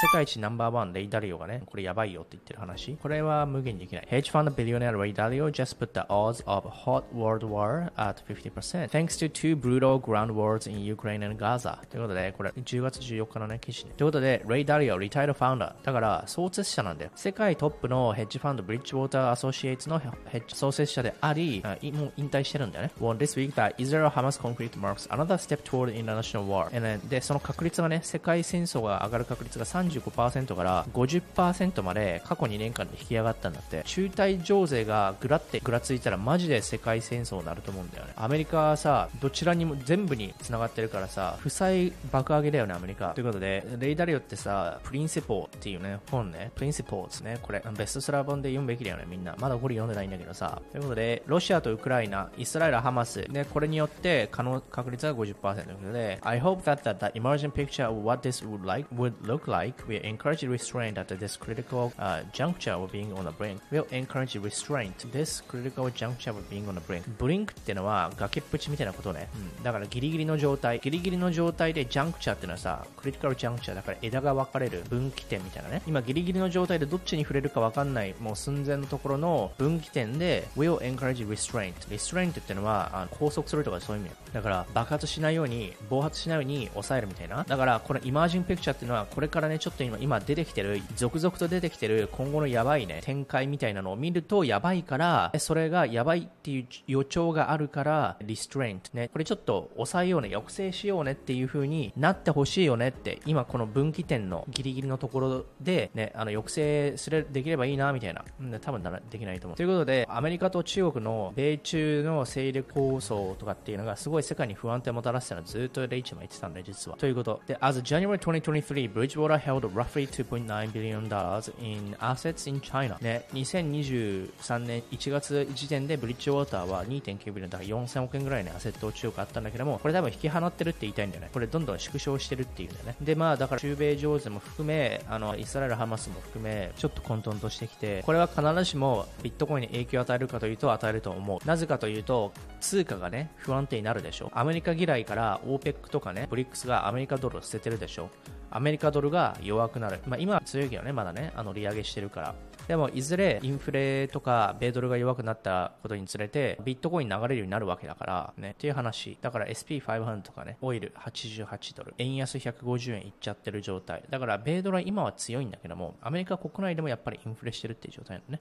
世界一ナンバーワンレイダリオがね、これやばいよって言ってる話。これは無限にできない。Hedge fund billionaire Ray Dalio just put the odds of hot world war at 50% thanks to two brutal ground wars in Ukraine and Gaza. ということで、これ10月14日のね、記事ね。ということで、レイダリオ、リタイドファウンダー。だから、創設者なんだよ。世界トップのヘッジファンド、ブリッジウォーターアソシエイツのヘッジ創設者であり、もう引退してるんだよね。Won this week that Israel Hamas conflict marks another step toward international war. And で、その確率がね、世界戦争が上がる確率が30 35%から50%まで過去2年間で引き上がったんだって。中台情勢がぐらってぐらついたらマジで世界戦争になると思うんだよね。アメリカはさ、どちらにも全部に繋がってるからさ、負債爆上げだよね、アメリカ。ということで、レイダリオってさ、プリンシポーっていうね、本ね、プリンシポーですね。これ、ベストセラー本で読むべきだよね、みんな。まだこれ読んでないんだけどさ。ということで、ロシアとウクライナ、イスラエル、ハマス、ね、これによって可能確率は50%ということで、I hope that the, the emerging picture of what this would like would look like will encourage restraint at this critical、uh, juncture of being on the brink. Will encourage restraint this critical juncture of being on the brink. ブリンクってのは崖っぷちみたいなことね。うん、だからギリギリの状態。ギリギリの状態でジャンクチャーってのはさ、クリティカルジャンクチャーだから枝が分かれる分岐点みたいなね。今ギリギリの状態でどっちに触れるか分かんない、もう寸前のところの分岐点で will encourage restraint。restraint ってのはあの拘束するとかそういう意味だから爆発しないように、暴発しないように抑えるみたいな。だからこのイマージンピクチャーっていうのはこれからね、ちょっとちょっと今今出てきてる、続々と出てきてる今後のやばいね、展開みたいなのを見るとやばいから、それがやばいっていう予兆があるから、リストレイントね、これちょっと抑えようね、抑制しようねっていう風になってほしいよねって、今この分岐点のギリギリのところでね、あの抑制すれできればいいなみたいな、うん、多分できないと思う。ということで、アメリカと中国の米中の勢力構想とかっていうのがすごい世界に不安定をもたらしたのはずっとレイチも言ってたんで、実は。ということ。で、as January 2023, Bridgewater held roughly 2.9 billion dollars in assets in China. ね、2023年1月時点でブリッジウォーターは2.9ビリオンだから4000億円ぐらいのアセットを中国あったんだけども、これ多分引き放ってるって言いたいんだよね。これどんどん縮小してるっていうんだよね。で、まあだから中米情勢も含め、あの、イスラエル、ハマスも含め、ちょっと混沌としてきて、これは必ずしもビットコインに影響を与えるかというと与えると思う。なぜかというと、通貨がね、不安定になるでしょ？アメリカ嫌いから OPEC とかね、ブリックスがアメリカドルを捨ててるでしょ？アメリカドルが弱くなる。まあ今は強いけどね、まだね、あの利上げしてるから。でも、いずれインフレとか米ドルが弱くなったことにつれて、ビットコイン流れるようになるわけだから、ね、っていう話。だから SP500 とかね、オイル88ドル、円安150円いっちゃってる状態。だから、米ドルは今は強いんだけども、アメリカ国内でもやっぱりインフレしてるっていう状態なのね。